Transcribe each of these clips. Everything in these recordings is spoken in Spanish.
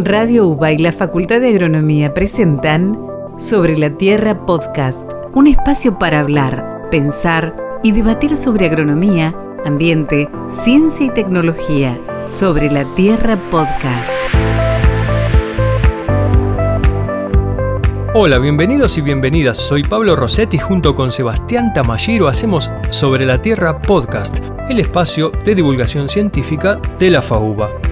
Radio UBA y la Facultad de Agronomía presentan Sobre la Tierra Podcast, un espacio para hablar, pensar y debatir sobre agronomía, ambiente, ciencia y tecnología. Sobre la Tierra Podcast. Hola, bienvenidos y bienvenidas. Soy Pablo Rossetti junto con Sebastián Tamayiro hacemos Sobre la Tierra Podcast, el espacio de divulgación científica de la FAUBA.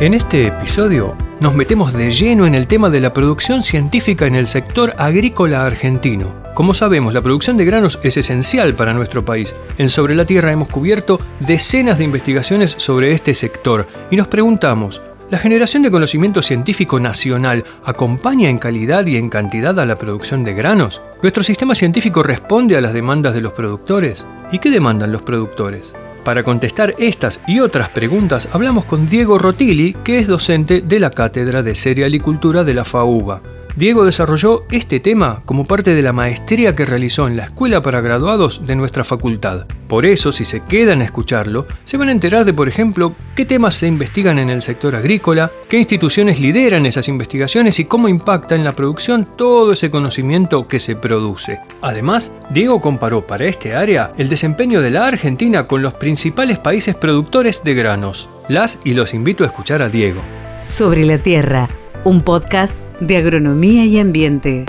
En este episodio nos metemos de lleno en el tema de la producción científica en el sector agrícola argentino. Como sabemos, la producción de granos es esencial para nuestro país. En Sobre la Tierra hemos cubierto decenas de investigaciones sobre este sector y nos preguntamos, ¿la generación de conocimiento científico nacional acompaña en calidad y en cantidad a la producción de granos? ¿Nuestro sistema científico responde a las demandas de los productores? ¿Y qué demandan los productores? Para contestar estas y otras preguntas hablamos con Diego Rotilli, que es docente de la Cátedra de Cerealicultura de la FAUBA. Diego desarrolló este tema como parte de la maestría que realizó en la Escuela para Graduados de nuestra facultad. Por eso, si se quedan a escucharlo, se van a enterar de, por ejemplo, qué temas se investigan en el sector agrícola, qué instituciones lideran esas investigaciones y cómo impacta en la producción todo ese conocimiento que se produce. Además, Diego comparó para este área el desempeño de la Argentina con los principales países productores de granos. Las y los invito a escuchar a Diego. Sobre la Tierra, un podcast de agronomía y ambiente.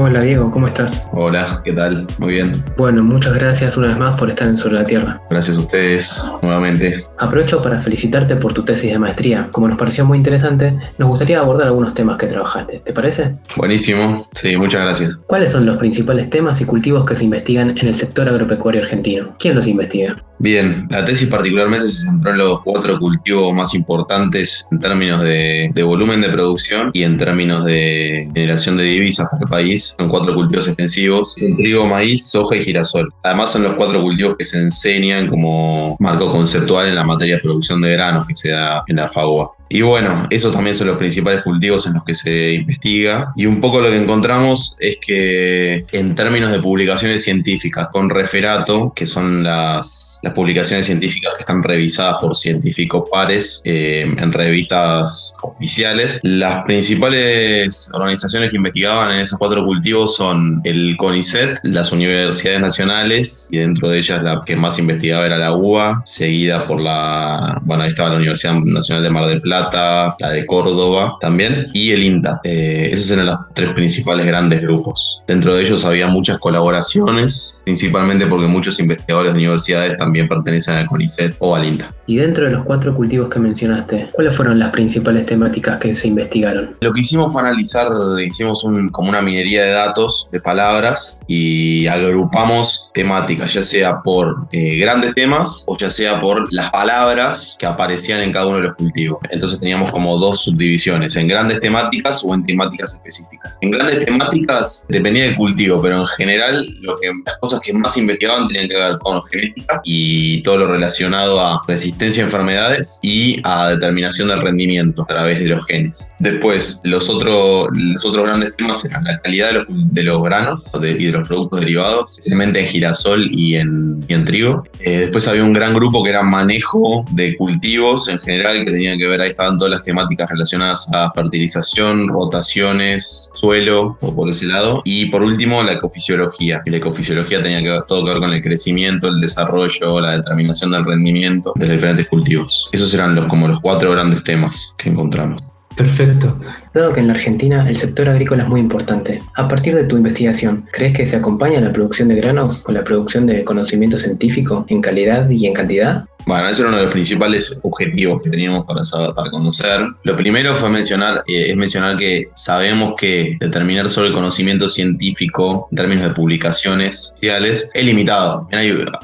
Hola Diego, ¿cómo estás? Hola, ¿qué tal? Muy bien. Bueno, muchas gracias una vez más por estar en Sobre la Tierra. Gracias a ustedes nuevamente. Aprovecho para felicitarte por tu tesis de maestría. Como nos pareció muy interesante, nos gustaría abordar algunos temas que trabajaste. ¿Te parece? Buenísimo, sí, muchas gracias. ¿Cuáles son los principales temas y cultivos que se investigan en el sector agropecuario argentino? ¿Quién los investiga? Bien, la tesis particularmente se centró en los cuatro cultivos más importantes en términos de, volumen de producción y en términos de generación de divisas para el país son cuatro cultivos extensivos, trigo, maíz, soja y girasol. Además son los cuatro cultivos que se enseñan como marco conceptual en la materia de producción de granos que se da en la FAUA. Y bueno, esos también son los principales cultivos en los que se investiga. Y un poco lo que encontramos es que en términos de publicaciones científicas con referato, que son las, publicaciones científicas que están revisadas por científicos pares eh, en revistas oficiales, las principales organizaciones que investigaban en esos cuatro cultivos son el CONICET, las universidades nacionales, y dentro de ellas la que más investigaba era la UBA, seguida por la, bueno, ahí estaba la Universidad Nacional de Mar del Plata, la de Córdoba también, y el INTA. Eh, esos eran los tres principales grandes grupos. Dentro de ellos había muchas colaboraciones, principalmente porque muchos investigadores de universidades también pertenecen al CONICET o al INTA. Y dentro de los cuatro cultivos que mencionaste, ¿cuáles fueron las principales temáticas que se investigaron? Lo que hicimos fue analizar, hicimos un, como una minería de datos, de palabras, y agrupamos temáticas, ya sea por eh, grandes temas o ya sea por las palabras que aparecían en cada uno de los cultivos. Entonces, entonces teníamos como dos subdivisiones, en grandes temáticas o en temáticas específicas. En grandes temáticas dependía del cultivo, pero en general las cosas que más investigaban tenían que ver con genética y todo lo relacionado a resistencia a enfermedades y a determinación del rendimiento a través de los genes. Después, los, otros los otros grandes temas eran la calidad de los, de los granos y de los productos derivados, especialmente en girasol y en, y en trigo. Eh, después había un gran grupo que era manejo de cultivos en general que tenían que ver ahí estaban todas las temáticas relacionadas a fertilización, rotaciones, suelo, o por ese lado. Y por último, la ecofisiología. Y la ecofisiología tenía que ver, todo que ver con el crecimiento, el desarrollo, la determinación del rendimiento de los diferentes cultivos. Esos eran los, como los cuatro grandes temas que encontramos. Perfecto. Dado que en la Argentina el sector agrícola es muy importante, a partir de tu investigación, ¿crees que se acompaña la producción de granos con la producción de conocimiento científico en calidad y en cantidad? Bueno, ese era uno de los principales objetivos que teníamos para, saber, para conocer. Lo primero fue mencionar, eh, es mencionar que sabemos que determinar solo el conocimiento científico en términos de publicaciones sociales es limitado.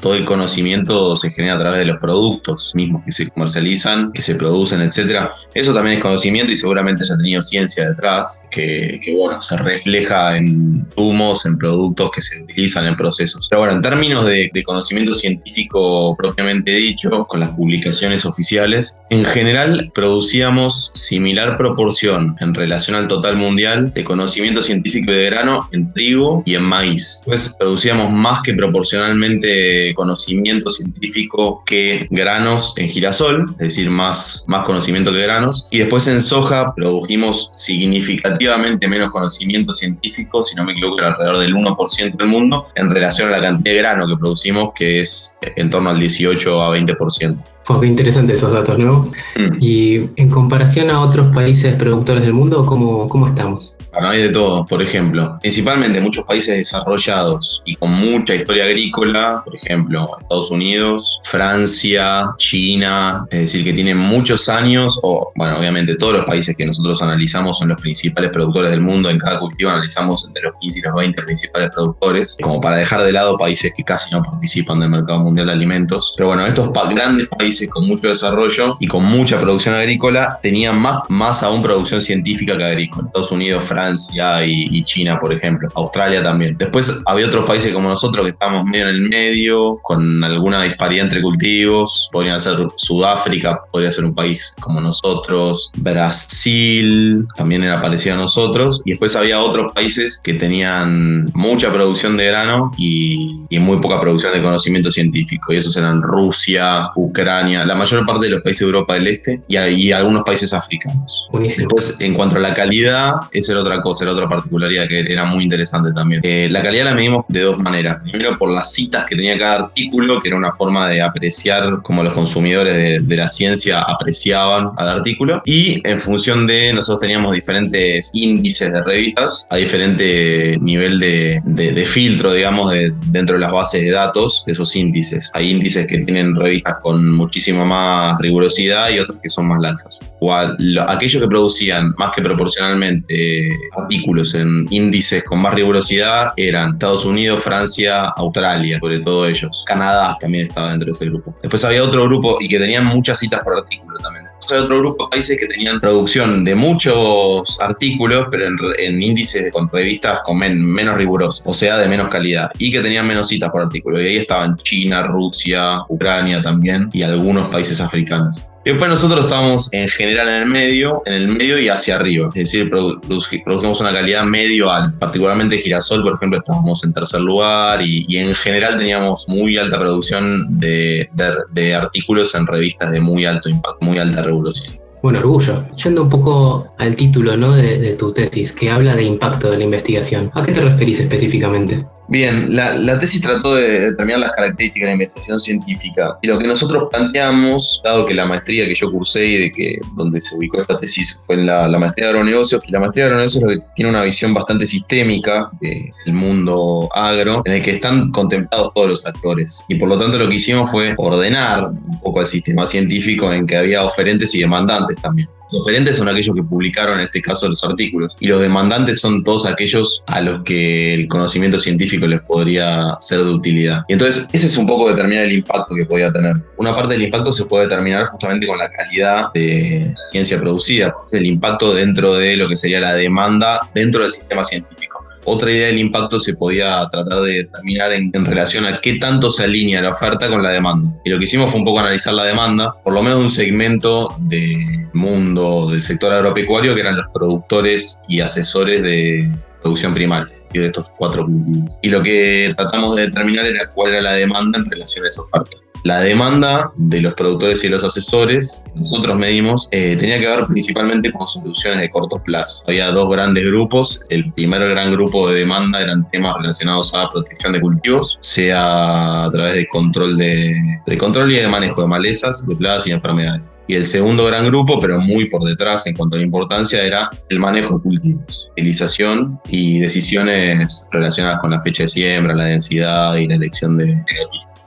todo el conocimiento se genera a través de los productos mismos que se comercializan, que se producen, etc. Eso también es conocimiento y seguramente ya ha tenido ciencia detrás, que, bueno, se refleja en humos, en productos que se utilizan en procesos. Pero bueno, en términos de conocimiento científico propiamente dicho, acuerdo con las publicaciones oficiales, en general producíamos similar proporción en relación al total mundial de conocimiento científico de grano en trigo y en maíz. Pues producíamos más que proporcionalmente conocimiento científico que granos en girasol, es decir, más, más conocimiento que granos. Y después en soja produjimos significativamente menos conocimiento científico, si no me equivoco, alrededor del 1% del mundo, en relación a la cantidad de grano que producimos, que es en torno al 18 a 20%. Pues qué interesante esos datos, ¿no? Mm. Y en comparación a otros países productores del mundo, ¿cómo, cómo estamos? Bueno, hay de todo, por ejemplo, principalmente muchos países desarrollados y con mucha historia agrícola, por ejemplo, Estados Unidos, Francia, China, es decir, que tienen muchos años, o bueno, obviamente todos los países que nosotros analizamos son los principales productores del mundo, en cada cultivo analizamos entre los 15 y los 20 principales productores, como para dejar de lado países que casi no participan del mercado mundial de alimentos. Pero bueno, estos grandes países con mucho desarrollo y con mucha producción agrícola tenían más, más aún producción científica que agrícola. Estados Unidos, Francia, Francia y, China, por ejemplo. Australia también. Después había otros países como nosotros que estábamos medio en el medio, con alguna disparidad entre cultivos. Podrían ser Sudáfrica, podría ser un país como nosotros. Brasil también era parecido a nosotros. Y después había otros países que tenían mucha producción de grano y, muy poca producción de conocimiento científico. Y esos eran Rusia, Ucrania, la mayor parte de los países de Europa del Este y, y algunos países africanos. Después, en cuanto a la calidad, esa era otra cosa, era otra particularidad que era muy interesante también. Eh, la calidad la medimos de dos maneras. Primero por las citas que tenía cada artículo, que era una forma de apreciar cómo los consumidores de, la ciencia apreciaban al artículo. Y en función de, nosotros teníamos diferentes índices de revistas a diferente nivel de, de, filtro, digamos, de, dentro de las bases de datos de esos índices. Hay índices que tienen revistas con muchísima más rigurosidad y otros que son más laxas. O aquellos que producían más que proporcionalmente artículos en índices con más rigurosidad eran Estados Unidos, Francia, Australia, sobre todo ellos. Canadá también estaba dentro de ese grupo. Después había otro grupo y que tenían muchas citas por artículo también. Después había otro grupo de países que tenían producción de muchos artículos, pero en, índices con revistas con menos rigurosos, o sea, de menos calidad, y que tenían menos citas por artículo. Y ahí estaban China, Rusia, Ucrania también, y algunos países africanos. Después nosotros estábamos en general en el medio, en el medio y hacia arriba. Es decir, produjimos una calidad medio alta. Particularmente girasol, por ejemplo, estábamos en tercer lugar y, en general teníamos muy alta producción de, de, artículos en revistas de muy alto impacto, muy alta revolución. Bueno, orgullo. Yendo un poco al título ¿no? de, de tu tesis, que habla de impacto de la investigación. ¿A qué te referís específicamente? Bien, la, tesis trató de determinar las características de la investigación científica y lo que nosotros planteamos, dado que la maestría que yo cursé y de que donde se ubicó esta tesis fue en la, maestría de agronegocios, que la maestría de agronegocios tiene una visión bastante sistémica del mundo agro, en el que están contemplados todos los actores. Y por lo tanto lo que hicimos fue ordenar un poco el sistema científico en que había oferentes y demandantes también. Los oferentes son aquellos que publicaron, en este caso, los artículos. Y los demandantes son todos aquellos a los que el conocimiento científico les podría ser de utilidad. Y entonces, ese es un poco determinar el impacto que podía tener. Una parte del impacto se puede determinar justamente con la calidad de ciencia producida. El impacto dentro de lo que sería la demanda dentro del sistema científico. Otra idea del impacto se podía tratar de determinar en, relación a qué tanto se alinea la oferta con la demanda. Y lo que hicimos fue un poco analizar la demanda, por lo menos un segmento del mundo del sector agropecuario, que eran los productores y asesores de producción primaria de estos cuatro cultivos. Y lo que tratamos de determinar era cuál era la demanda en relación a esa oferta. La demanda de los productores y los asesores, nosotros medimos, eh, tenía que ver principalmente con soluciones de corto plazo. Había dos grandes grupos. El primer gran grupo de demanda eran temas relacionados a protección de cultivos, sea a través de control, de, de control y de manejo de malezas, de plagas y enfermedades. Y el segundo gran grupo, pero muy por detrás en cuanto a la importancia, era el manejo de cultivos, utilización y decisiones relacionadas con la fecha de siembra, la densidad y la elección de, de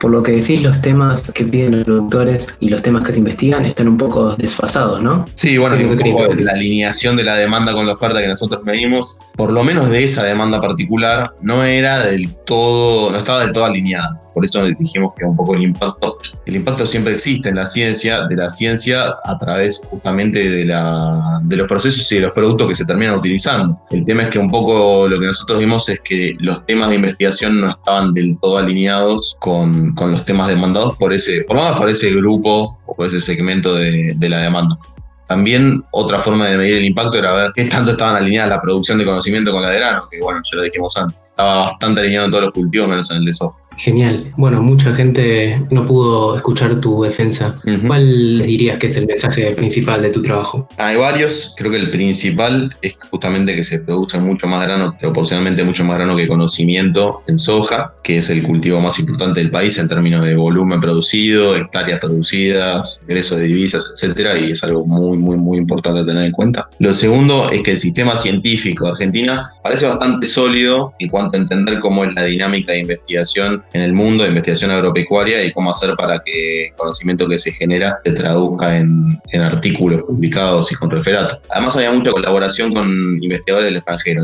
por lo que decís, los temas que piden los productores y los temas que se investigan están un poco desfasados, ¿no? Sí, bueno, y la alineación de la demanda con la oferta que nosotros medimos, por lo menos de esa demanda particular, no era del todo, no estaba del todo alineada. Por eso dijimos que un poco el impacto, el impacto siempre existe en la ciencia, de la ciencia a través justamente de, los procesos y de los productos que se terminan utilizando. El tema es que un poco lo que nosotros vimos es que los temas de investigación no estaban del todo alineados con, los temas demandados por ese, por, más por ese grupo o por ese segmento de, de la demanda. También otra forma de medir el impacto era ver qué tanto estaban alineadas la producción de conocimiento con la de grano, que bueno, ya lo dijimos antes. Estaba bastante alineado en todos los cultivos, menos en el de soja. Genial. Bueno, mucha gente no pudo escuchar tu defensa. ¿Cuál dirías que es el mensaje principal de tu trabajo? Hay varios. Creo que el principal es justamente que se produce mucho más grano, proporcionalmente mucho más grano que conocimiento en soja, que es el cultivo más importante del país en términos de volumen producido, hectáreas producidas, ingresos de divisas, etcétera, y es algo muy, muy, muy importante tener en cuenta. Lo segundo es que el sistema científico de Argentina parece bastante sólido en cuanto a entender cómo es la dinámica de investigación en el mundo de investigación agropecuaria y cómo hacer para que el conocimiento que se genera se traduzca en, en artículos publicados y con referatos. Además había mucha colaboración con investigadores del extranjero.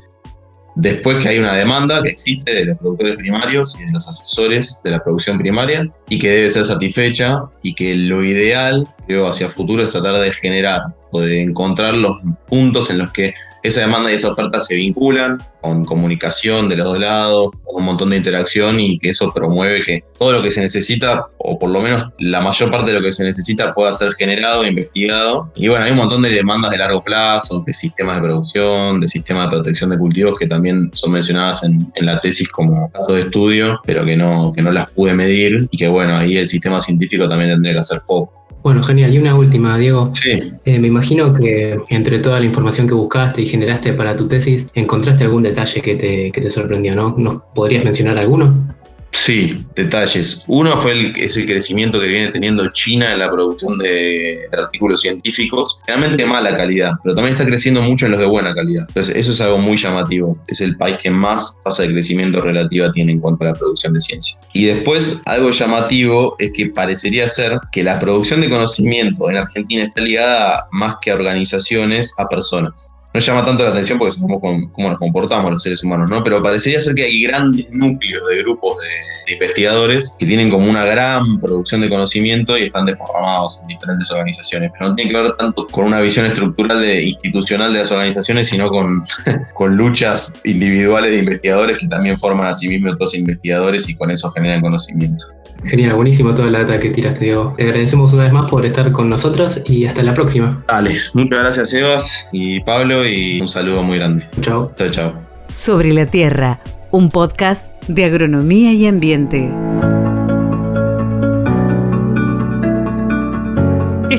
Después que hay una demanda que existe de los productores primarios y de los asesores de la producción primaria y que debe ser satisfecha y que lo ideal, creo, hacia futuro es tratar de generar o de encontrar los puntos en los que esa demanda y esa oferta se vinculan con comunicación de los dos lados, con un montón de interacción y que eso promueve que todo lo que se necesita, o por lo menos la mayor parte de lo que se necesita, pueda ser generado, investigado. Y bueno, hay un montón de demandas de largo plazo, de sistemas de producción, de sistemas de protección de cultivos que también son mencionadas en, en la tesis como caso de estudio, pero que no, que no las pude medir y que bueno, ahí el sistema científico también tendría que hacer foco. Bueno, genial. Y una última, Diego. Sí. Eh, me imagino que entre toda la información que buscaste y generaste para tu tesis, encontraste algún detalle que te, que te sorprendió, ¿no? ¿Nos podrías mencionar alguno? Sí, detalles. Uno fue el, es el crecimiento que viene teniendo China en la producción de, artículos científicos, realmente mala calidad, pero también está creciendo mucho en los de buena calidad. Entonces, eso es algo muy llamativo. Es el país que más tasa de crecimiento relativa tiene en cuanto a la producción de ciencia. Y después, algo llamativo es que parecería ser que la producción de conocimiento en Argentina está ligada más que a organizaciones, a personas no llama tanto la atención porque sabemos cómo, nos comportamos los seres humanos, ¿no? Pero parecería ser que hay grandes núcleos de grupos de, investigadores que tienen como una gran producción de conocimiento y están desparramados en diferentes organizaciones. Pero no tiene que ver tanto con una visión estructural de, institucional de las organizaciones, sino con, con luchas individuales de investigadores que también forman a sí mismos otros investigadores y con eso generan conocimiento. Genial, buenísimo toda la data que tiraste, Diego. Te agradecemos una vez más por estar con nosotros y hasta la próxima. Dale, muchas gracias, Sebas y Pablo, y un saludo muy grande. Chao. Chao, chao. Sobre la Tierra, un podcast de agronomía y ambiente.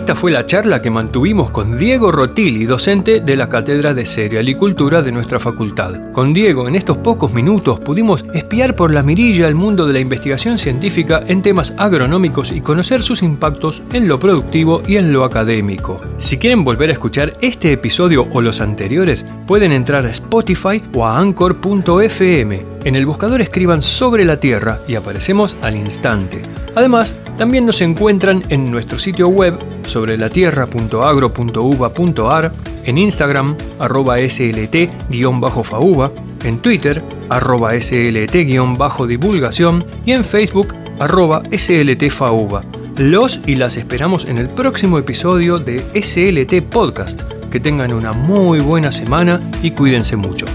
Esta fue la charla que mantuvimos con Diego Rotili, docente de la Cátedra de Cerealicultura de nuestra facultad. Con Diego, en estos pocos minutos pudimos espiar por la mirilla el mundo de la investigación científica en temas agronómicos y conocer sus impactos en lo productivo y en lo académico. Si quieren volver a escuchar este episodio o los anteriores, pueden entrar a Spotify o a anchor.fm. En el buscador escriban sobre la Tierra y aparecemos al instante. Además, también nos encuentran en nuestro sitio web sobre la tierra.agro.uva.ar, en Instagram arroba slt-fauva, en Twitter arroba slt-divulgación y en Facebook arroba sltfauva. Los y las esperamos en el próximo episodio de SLT Podcast. Que tengan una muy buena semana y cuídense mucho.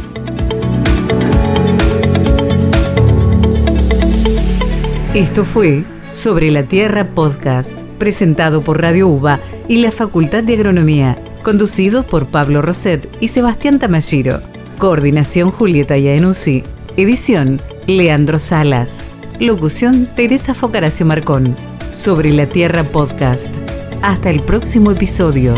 Esto fue Sobre la Tierra Podcast, presentado por Radio UBA y la Facultad de Agronomía, conducido por Pablo Roset y Sebastián Tamashiro. Coordinación Julieta Yaenuzzi. Edición Leandro Salas. Locución Teresa Focaracio Marcón. Sobre la Tierra Podcast. Hasta el próximo episodio.